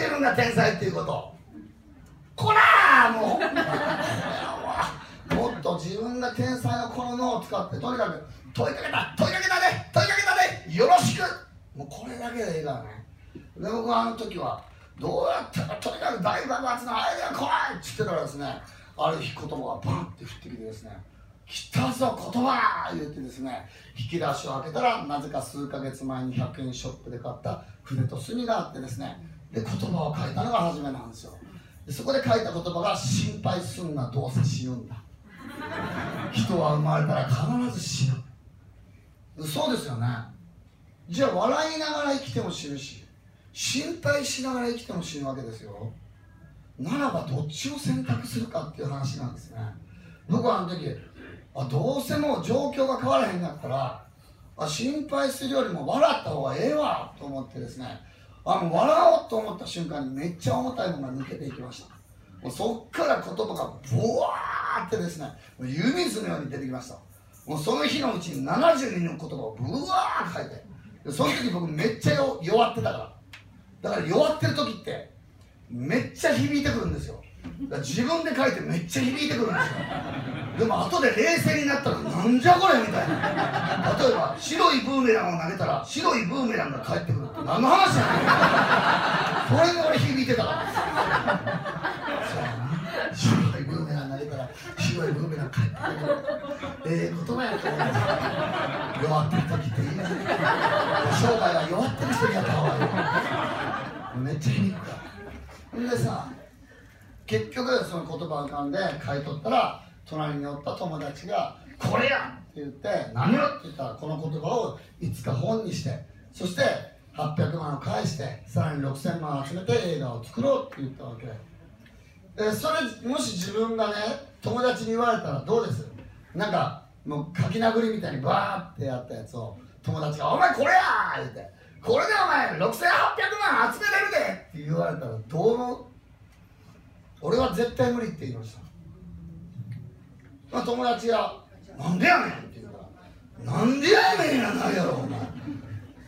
自分が天才っていうこと。こらもう。もっと自分が天才のこの脳を使ってとにかく問いかけた問いかけたで問いかけたでよろしく。もうこれだけでいいからね。で僕はあの時はどうやったらとにかく大爆発のアイデア来いっつってたらですねある日言葉がバンって降ってきてですね来たぞ言葉言ってですね引き出しを開けたらなぜか数ヶ月前に100円ショップで買った筆と墨があってですねで言葉を書いた。のが初めなんですよ。でそこで書いた言葉が「心配すんなどうせ死ぬんだ」人は生まれたら必ず死ぬ。そうですよね。じゃあ笑いながら生きても死ぬし心配しながら生きても死ぬわけですよ。ならばどっちを選択するかっていう話なんですね。僕はあの時あどうせもう状況が変わらへんかったらあ心配するよりも笑った方がええわと思ってですねあの笑おうと思った瞬間にめっちゃ重たいものが抜けていきました。もうそっから言葉がブワーってですねもう湯水のように出てきました。もうその日のうちに72の言葉をブワーって書いてでその時僕めっちゃ弱ってたから。だから弱ってる時ってめっちゃ響いてくるんですよ。自分で書いてめっちゃ響いてくるんですよ。でも後で冷静になったらなんじゃこれみたいな。例えば白いブーメランを投げたら白いブーメランが返ってくるって何の話じゃないそれで俺響いてた。からそうな。白いブーメラン投げたら白いブーメラン返ってくる。ええ言葉やと思う。弱ってる時っていい。ね生涯は弱ってる人にやった方がいい。めっちゃ響くから。ほんでさ結局その言葉を浮かんで書いとったら隣におった友達が「これや!」って言って「何よ!」って言ったらこの言葉をいつか本にしてそして800万を返してさらに6000万を集めて映画を作ろうって言ったわけでそれもし自分がね友達に言われたらどうです？なんかもう書き殴りみたいにバーってやったやつを友達が「お前これや!」言って「これでお前6800万集めれるで!」って言われたらどう思う？俺は絶対無理って言いました。まあ、友達が「なんでやねん」って言うから「なんでやねん」やないやろお前。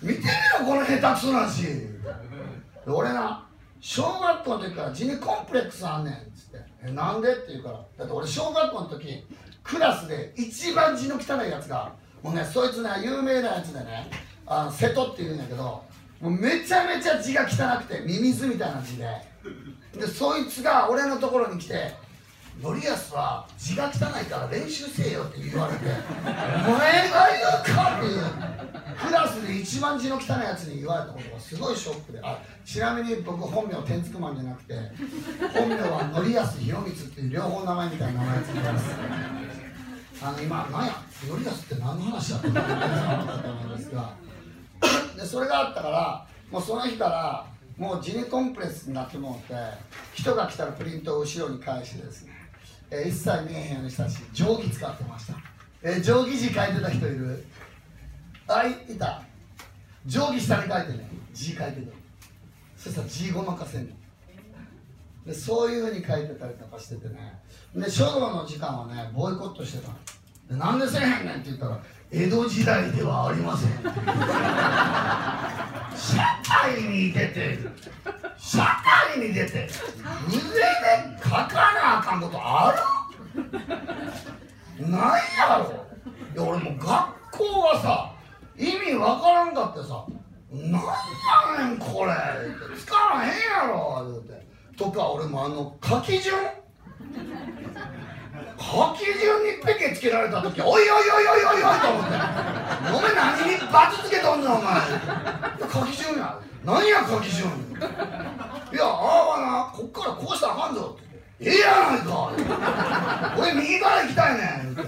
見てみろこの下手くそなし。俺な小学校の時から地味コンプレックスあんねんっつって「えなんで?」って言うからだって俺小学校の時クラスで一番字の汚いやつがもうねそいつね有名なやつでねあ瀬戸っていうんだけどもうめちゃめちゃ字が汚くてミミズみたいな字ででそいつが俺のところに来て「森保は字が汚いから練習せえよ」って言われて「お前が言うか!」っていうクラスで一番字の汚いやつに言われたことがすごいショックであちなみに僕本名天竺マンじゃなくて本名は森保博光っていう両方名前みたいな名前つけてますあの今何や森保って何の話だったのかと思うんですがでそれがあったからもうその日からもう地味コンプレスになってもうて人が来たらプリントを後ろに返してですね、えー一切見えへんようにしたし定規使ってました、えー定規字書いてた人いる？あいいた。定規下に書いてね字書いてるそしたら字ごまかせんのでそういうふうに書いてたりとかしててね。で書道の時間はねボイコットしてたでなんでせえへんねんって言ったら江戸時代ではありません。社会に出て社会に出て筆で書かなあかんことある？ないやろ。いや俺も学校はさ意味わからんかってさ「なんやねんこれ」って使わへんやろ言うて。とか俺もあの書き順？書き順にペケつけられた時おいおいおいおいおいおいと思って「お前何にバツつけとんねんお前」書き順や何や書き順いやああはなこっからこうしたらあかんぞって。ええやないか俺右から行きたいねん。なんで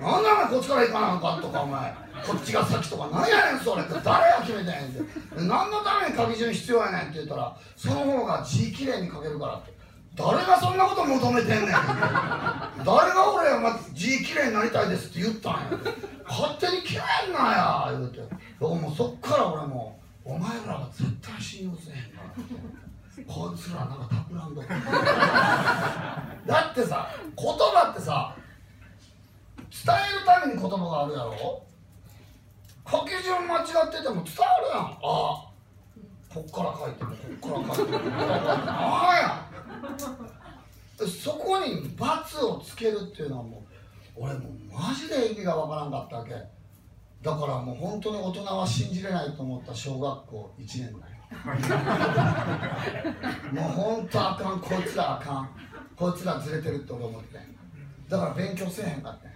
お前こっちから行かなあかとかお前。こっちが先とか何やねんそれ。って誰が決めてんねん。って何のために書き順必要やねんって言ったらその方が字きれいに書けるからって。誰がそんなこと求めてんねん。誰が俺お前字きれいになりたいですって言ったんや。勝手に決めんなや言うて。だからもそっから俺もお前らは絶対信用せへんからこいつらなんか企んど。だってさ言葉ってさ伝えるために言葉があるやろ？書き順間違ってても伝わるやん。ああこっから書いてこっから書いてこっから書いてあやそこに罰をつけるっていうのはもう俺もうマジで意味がわからんかったわけ。だからもう本当に大人は信じれないと思った小学校1年だよ。もう本当あかんこいつらあかん。こいつらずれてるって俺思って。だから勉強せえへんかって。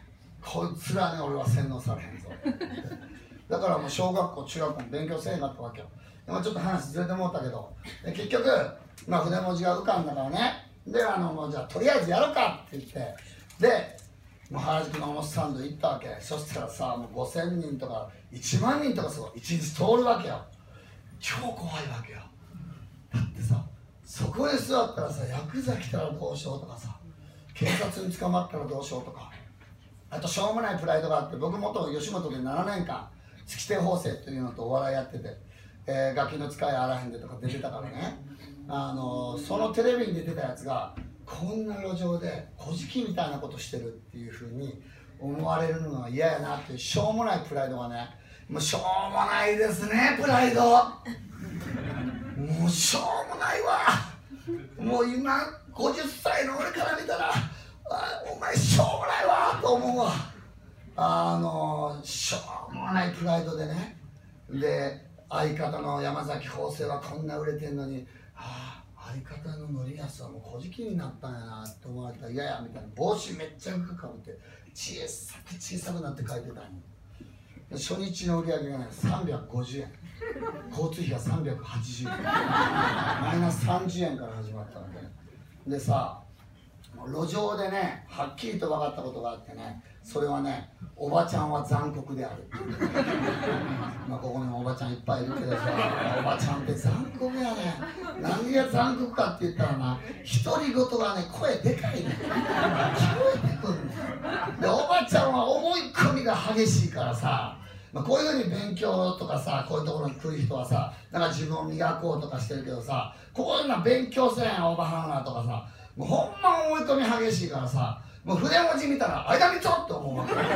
こいつらに俺は洗脳されへんぞ。だからもう小学校中学校も勉強せえへんかったわけよちょっと話ずれてもうたけど。で結局、まあ、筆文字が浮かんだからね。であのもうじゃあとりあえずやろうかって言って。でもう原宿の表参道行ったわけ。そしたらさもう5000人とか1万人とかそう1日通るわけよ。超怖いわけよ。だってさそこに座ったらさヤクザ来たらどうしようとかさ警察に捕まったらどうしようとか。あとしょうもないプライドがあって僕元吉本で7年間月亭法政っていうのとお笑いやってて、えー、ガキの使いあらへんでとか出てたからね。あのそのテレビに出てたやつがこんな路上で小じみたいなことしてるっていうふうに思われるのは嫌やなっていうしょうもないプライドがね。もうしょうもないですねプライド。もうしょうもないわ。もう今50歳の俺から見たらあお前しょうもないわと思うわ。あのしょうもないプライドでね。で相方の山崎邦生はこんな売れてんのにああ相方の典康はもう小じきになったんやなって思われた。ら嫌やみたいな。帽子めっちゃ深くかぶって小さく小さくなって書いてたん初日の売り上げがね350円。交通費が380円。マイナス30円から始まったわけ。でさ路上でねはっきりと分かったことがあってねそれはねおばちゃんは残酷である。まあここにもおばちゃんいっぱいいるけどさおばちゃんって残酷やね。何が残酷かって言ったらな独り言がね声でかいね聞こえてくるねでおばちゃんは思い込みが激しいからさまあ、こういうふうに勉強とかさこういうところに来る人はさなんか自分を磨こうとかしてるけどさこういうのは勉強せんオーバーハンナーとかさもうほんま思い込み激しいからさもう筆文字見たら相田光夫って思うわけ相田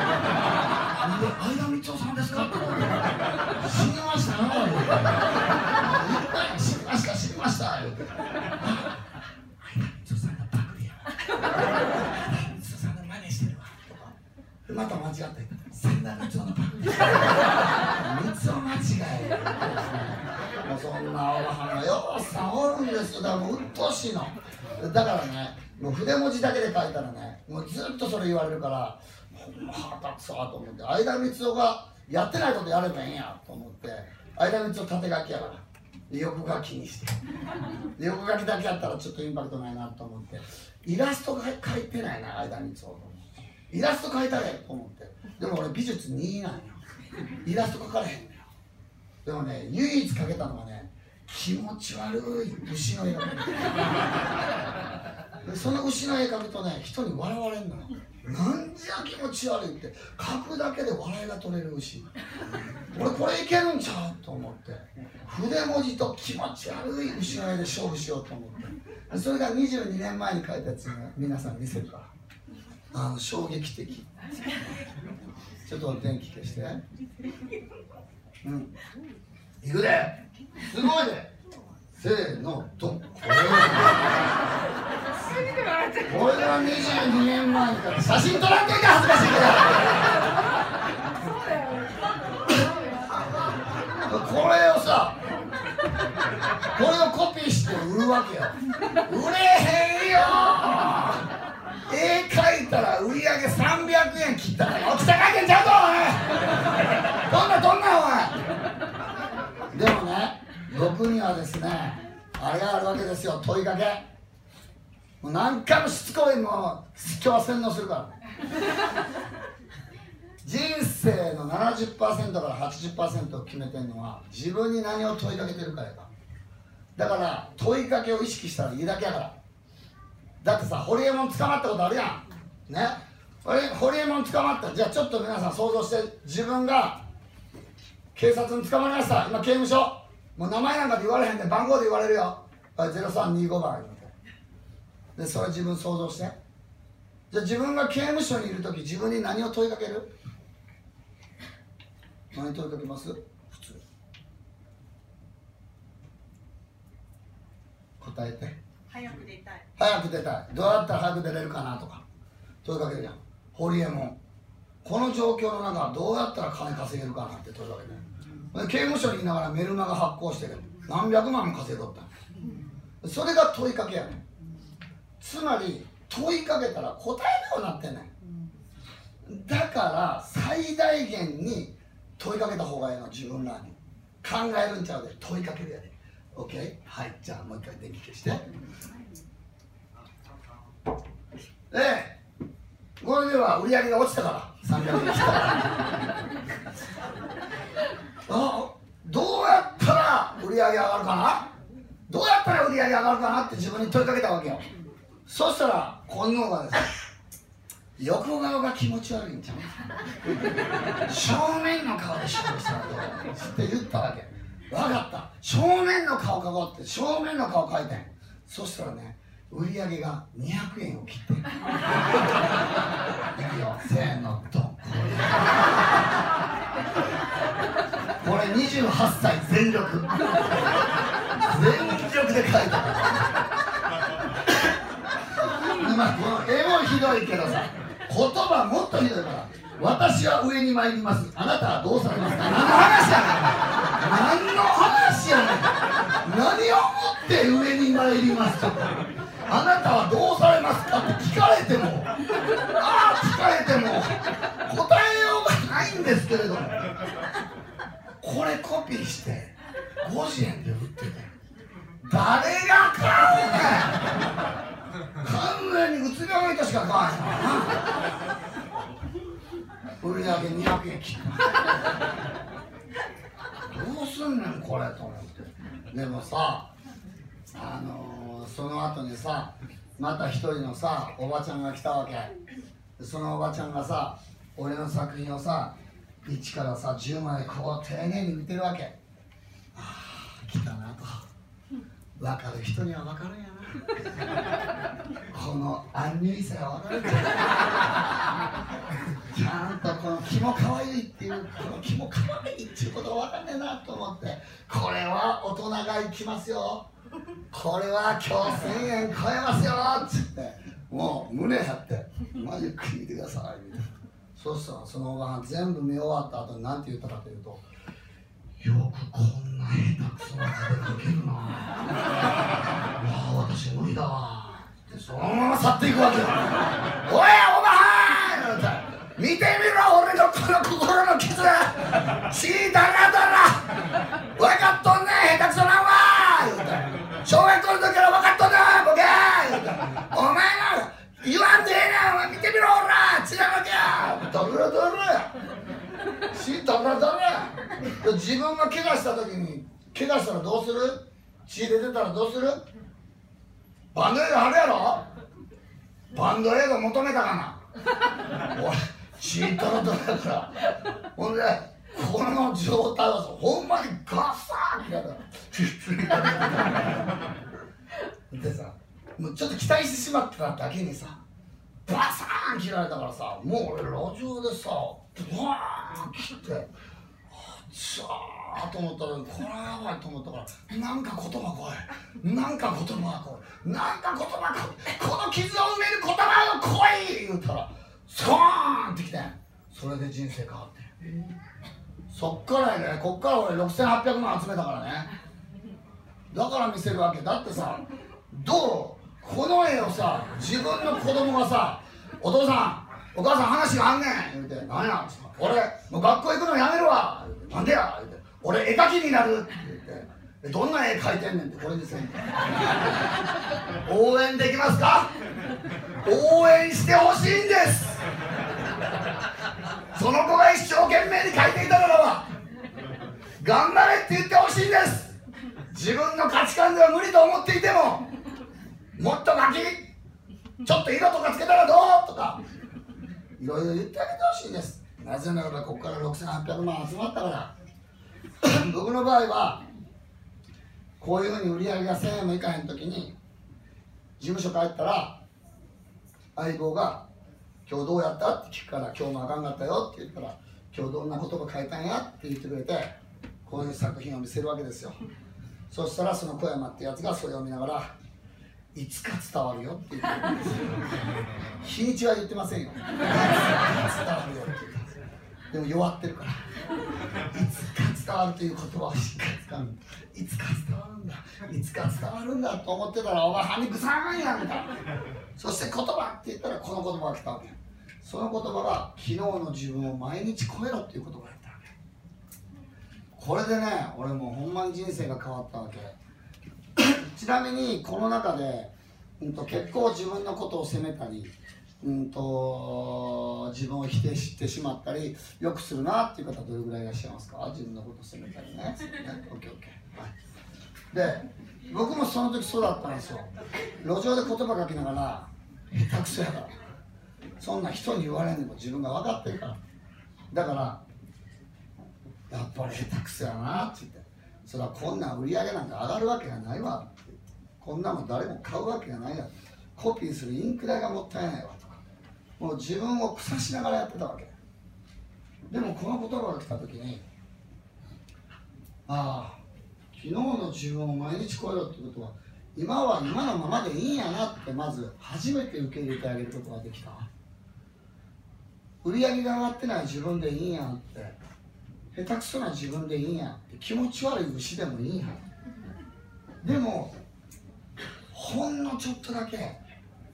光夫さんですかって思って死にましたよ死にました死にました。言うて相田光夫さんがバクや。相田光夫さんが真似してるわ。とかまた間違って千田光夫のパクリ光夫間違いもそんなおばはんがよさおるんですだからもう鬱陶しいの。だからねもう筆文字だけで書いたらねもうずっとそれ言われるからほんま腹立つわと思って。相田光夫がやってないことやればいいんやと思って相田光夫縦書きやから横書きにして。横書きだけやったらちょっとインパクトないなと思って。イラストが書いてないな相田光夫イラスト描いたれと思って。でも俺美術2位なんよ。イラスト描かれへん。でもね唯一描けたのがね気持ち悪い牛の絵が描いてでその牛の絵描くとね人に笑われんのよ。なんじゃ気持ち悪いって。描くだけで笑いが取れる牛。俺これいけるんちゃうと思って。筆文字と気持ち悪い牛の絵で勝負しようと思って。それが22年前に描いたやつ皆さん見せるから。あの衝撃的。ちょっと電気消して。うん。いくで。すごいでせーのドン。これこれが22年前から写真撮らんといて恥ずかしいからこれをさこれをコピーして売るわけよ。売れへんよ。絵描いたら売り上げ300円切ったからよくたかいてんちゃうぞおいどんなどんなおいでもね僕にはですねあれがあるわけですよ。問いかけ。もう何回もしつこいもう今日は洗脳するから。人生の70%から80%を決めてるのは自分に何を問いかけてるかやかだから問いかけを意識したらいいだけやから。だってさホリエモン捕まったことあるやん。ね。ホリエモン捕まった。じゃあちょっと皆さん想像して自分が警察に捕まりました。今刑務所。もう名前なんかで言われへんで番号で言われるよ。0325番でそれ自分想像して。じゃあ自分が刑務所にいる時自分に何を問いかける？何問いかけます？普通。答えて。早く出たい。早く出たい。どうやったら早く出れるかなとか。問いかけるじゃん。ホリエモンこの状況の中どうやったら金稼げるかなって問いかけて。で刑務所にいながらメルマガ発行してる。何百万も稼いとった。それが問いかけやねん。つまり問いかけたら答えるようになってんねん。だから最大限に問いかけた方がいいの自分らに。考えるんちゃうで問いかけるやで。OK? はい。じゃあもう一回電気消して。でこれでは売り上げが落ちたから。300円したあどうやったら売り上げ上がるかな？どうやったら売り上げ上がるかなって自分に問いかけたわけよ。そしたら本能がですね横顔が気持ち悪いんちゃう正面の顔で仕事したらどうって言ったわけ。分かった。正面の顔描こうって正面の顔描いて。んそしたらね売り上げが200円を切って。いくよ。せーのドン。これ。28歳全力。全力で描いた今この絵もひどいけどさ言葉もっとひどいから。私は上に参ります。あなたはどうされますか？何の話やねん何の話やねん。何をもって上に参りますか？て も答えようがないんですけれどもこれコピーして50円で売ってて誰が買うねん完全にうつ病の人しか買わへん売り上げ200円切った。どうすんねんこれと思って。でもさあのー、その後にさまた一人のさおばちゃんが来たわけ。そのおばちゃんがさ俺の作品をさ1からさ10までこう丁寧に見てるわけ。ああ来たなと。分かる人には分かるんやな。このアンニュイさが分かるちゃんとこの気も可愛いっていうこの気も可愛いっていうことが分かんねえなと思って。これは大人が行きますよ。これは今日1000円超えますよ。っつって。もう胸張って「まあゆっくり見てください」みたいな。そしたらそのおばはん全部見終わった後に何て言ったかというと「よくこんな下手くそな字で書けるな」「いや私無理だわ」ってそのまま去っていくわけよ「おいおばはん!」って「見てみろ俺のこの心の傷。血だらだら。分かっとんね。自分が怪我した時に怪我したらどうする？血出てたらどうする？バンドエイド貼るやろ？バンドエイド求めたかな？俺血ドロドロやから。ほんでこの状態はさほんまにガサーってやった。ら血が出てた。でさもうちょっと期待してしまってただけにさバサーン切られたからさもう俺路上でさブワーン切ってさあと思ったらこれはやばいと思ったからなんか言葉来い。なんか言葉が来い。なんか言葉来いこの傷を埋める言葉が来い言うたらスコーンってきてそれで人生変わってそっからやねこっから俺6800万集めたからね。だから見せるわけ。だってさどう？この絵をさ自分の子供がさ「お父さんお母さん話があんねん」言うて「何や?」俺もう学校行くのやめるわ」なんでや?」言うて「俺絵描きになる」って言って「どんな絵描いてんねん」ってこれですね。応援できますか？応援してほしいんです。その子が一生懸命に描いていたならば頑張れって言ってほしいんです。自分の価値観では無理と思っていてももっと書きちょっと色とかつけたらどう？とかいろいろ言ってあげてほしいんです。なぜならばここから6800万集まったから 僕の場合はこういうふうに売り上げが1000円もいかへん時に事務所帰ったら相棒が「今日どうやった?」って聞くから「今日もあかんかったよ」って言ったら「今日どんな言葉書いたんや?」って言ってくれてこういう作品を見せるわけですよそしたらその小山ってやつがそれを見ながらいつか伝わるよって言ってるんですよ日にちは言ってませんよ伝わるよって言うでも弱ってるから。いつか伝わるという言葉をしっかり使ういつか伝わるんだ。いつか伝わるんだと思ってたらお前歯にぐさーんやみたいな。そして言葉って言ったらこの言葉が来たわけその言葉が昨日の自分を毎日超えろっていう言葉だったわけ。これでね俺もうほんまに人生が変わったわけ。ちなみにこの中で、うん、と結構自分のことを責めたり、うん、と自分を否定してしまったりよくするなっていう方どれぐらいいらっしゃいますか？自分のことを責めたりね。ね OKOK、はい、で僕もその時そうだったんですよ。路上で言葉書きながら下手くそやから。そんな人に言われんでも自分が分かってるから。だからやっぱり下手くそやなって言って。それはこんな売り上げなんか上がるわけがないわこんなもん誰も買うわけがないやコピーするインク代がもったいないわもう自分を腐しながらやってたわけ。でもこの言葉が来た時にああ昨日の自分を毎日超えろってことは今は今のままでいいんやなってまず初めて受け入れてあげることができた。売り上げが上がってない自分でいいんやって下手くそな自分でいいんやって気持ち悪い牛でもいいんや。でもほんのちょっとだけ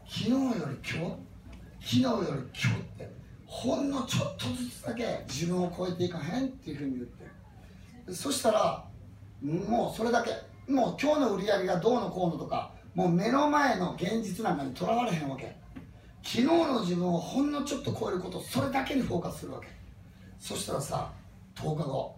昨日より今日昨日より今日ってほんのちょっとずつだけ自分を超えていかへんっていうふうに言ってそしたらもうそれだけもう今日の売り上げがどうのこうのとかもう目の前の現実なんかにとらわれへんわけ。昨日の自分をほんのちょっと超えることそれだけにフォーカスするわけ。そしたらさ10日後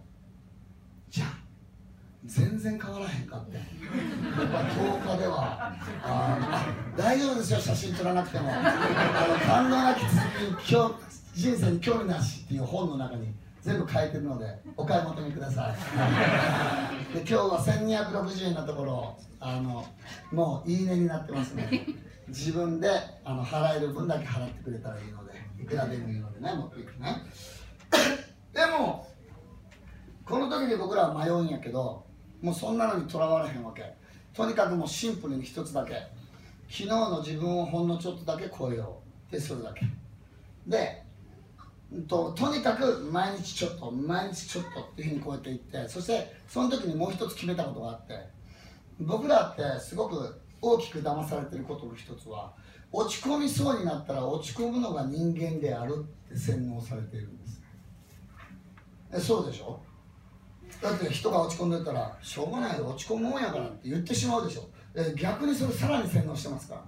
全然変わらへんかって。10日では。あ大丈夫ですよ写真撮らなくても。あの感動なき続き人生に興味なしっていう本の中に全部書いてるのでお買い求めください。で今日は1260円のところあのもういいねになってますね。自分であの払える分だけ払ってくれたらいいのでいくらでもいいのでね持っていくねでもこの時に僕らは迷うんやけどもうそんなのにとらわれへんわけ。とにかくもうシンプルに一つだけ。昨日の自分をほんのちょっとだけ超えようってそれだけ。でととにかく毎日ちょっと毎日ちょっとっていうふうにこうやって言ってそしてその時にもう一つ決めたことがあって。僕らってすごく大きく騙されてることの一つは落ち込みそうになったら落ち込むのが人間であるって洗脳されているんです。そうでしょ？だって人が落ち込んでたらしょうがない落ち込むもんやからって言ってしまうでしょ。逆にそれさらに洗脳してますか？ら